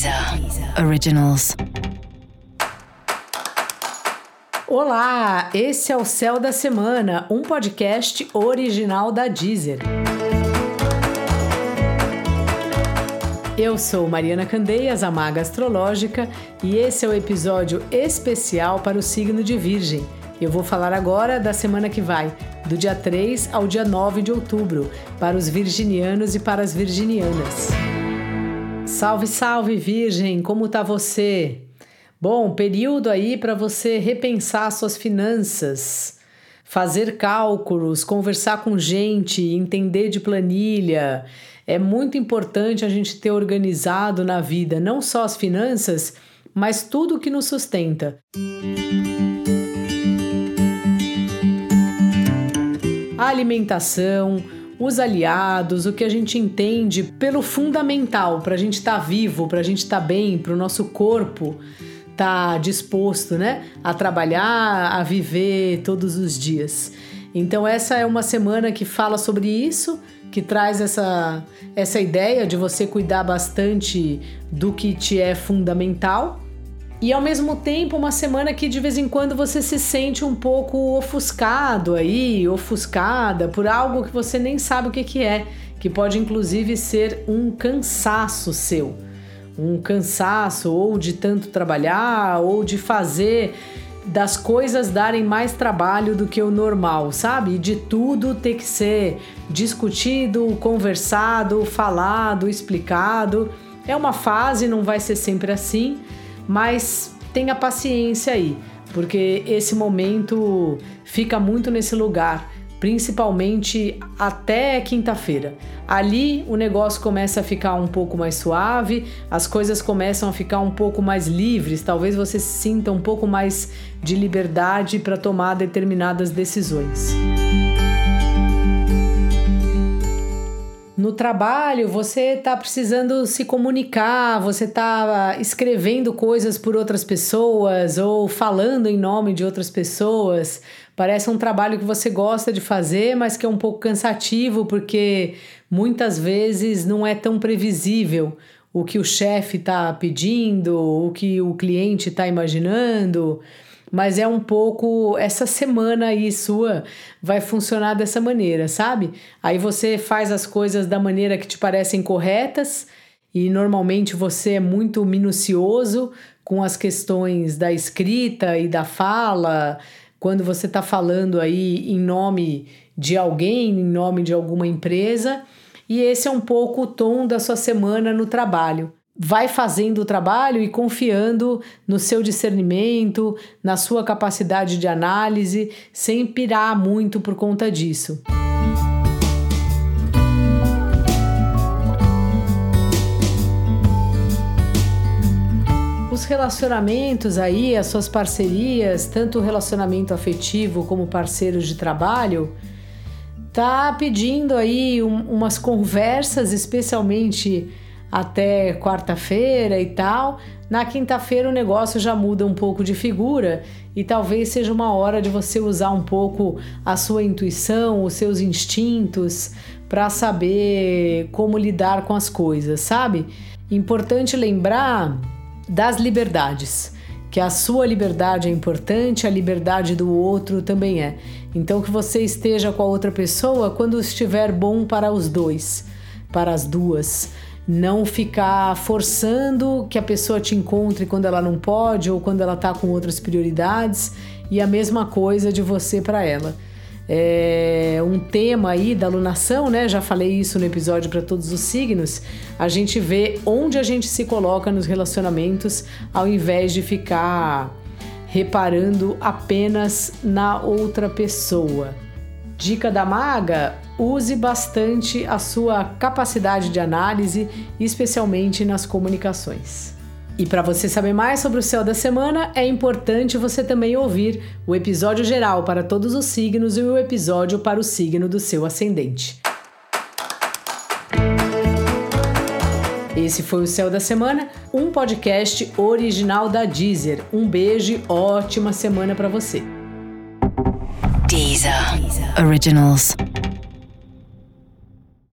Deezer Originals. Olá, esse é o Céu da Semana, um podcast original da Deezer. Eu sou Mariana Candeias, a Maga Astrológica, e esse é o episódio especial para o signo de Virgem. Eu vou falar agora da semana que vai, do dia 3 ao dia 9 de outubro, para os virginianos e para as virginianas. Salve, salve, Virgem! Como tá você? Bom, período aí para você repensar suas finanças, fazer cálculos, conversar com gente, entender de planilha. É muito importante a gente ter organizado na vida não só as finanças, mas tudo que nos sustenta. A alimentação, os aliados, o que a gente entende pelo fundamental para a gente estar tá vivo, para a gente estar tá bem, para o nosso corpo estar tá disposto, né, a trabalhar, a viver todos os dias. Então essa é uma semana que fala sobre isso, que traz essa essa ideia de você cuidar bastante do que te é fundamental e ao mesmo tempo uma semana que de vez em quando você se sente um pouco ofuscado aí, ofuscada por algo que você nem sabe o que, que é, que pode inclusive ser um cansaço seu. Um cansaço ou de tanto trabalhar ou de fazer das coisas darem mais trabalho do que o normal, sabe? E de tudo ter que ser discutido, conversado, falado, explicado. É uma fase, não vai ser sempre assim mas tenha paciência aí, porque esse momento fica muito nesse lugar, principalmente até quinta-feira. Ali o negócio começa a ficar um pouco mais suave, as coisas começam a ficar um pouco mais livres, talvez você sinta um pouco mais de liberdade para tomar determinadas decisões. Trabalho você está precisando se comunicar, você está escrevendo coisas por outras pessoas ou falando em nome de outras pessoas. Parece um trabalho que você gosta de fazer, mas que é um pouco cansativo porque muitas vezes não é tão previsível o que o chefe está pedindo, o que o cliente está imaginando mas é um pouco essa semana aí sua vai funcionar dessa maneira, sabe? Aí você faz as coisas da maneira que te parecem corretas e normalmente você é muito minucioso com as questões da escrita e da fala, quando você está falando aí em nome de alguém, em nome de alguma empresa, e esse é um pouco o tom da sua semana no trabalho vai fazendo o trabalho e confiando no seu discernimento, na sua capacidade de análise, sem pirar muito por conta disso. Os relacionamentos aí, as suas parcerias, tanto o relacionamento afetivo como parceiros de trabalho, tá pedindo aí um, umas conversas, especialmente até quarta-feira e tal. Na quinta-feira o negócio já muda um pouco de figura e talvez seja uma hora de você usar um pouco a sua intuição, os seus instintos para saber como lidar com as coisas, sabe? Importante lembrar das liberdades, que a sua liberdade é importante, a liberdade do outro também é. Então que você esteja com a outra pessoa quando estiver bom para os dois, para as duas não ficar forçando que a pessoa te encontre quando ela não pode ou quando ela está com outras prioridades e a mesma coisa de você para ela. É um tema aí da alunação, né? Já falei isso no episódio para todos os signos. A gente vê onde a gente se coloca nos relacionamentos ao invés de ficar reparando apenas na outra pessoa. Dica da maga: use bastante a sua capacidade de análise, especialmente nas comunicações. E para você saber mais sobre o céu da semana, é importante você também ouvir o episódio geral para todos os signos e o episódio para o signo do seu ascendente. Esse foi o Céu da Semana, um podcast original da Deezer. Um beijo ótima semana para você. Deezer. Originals.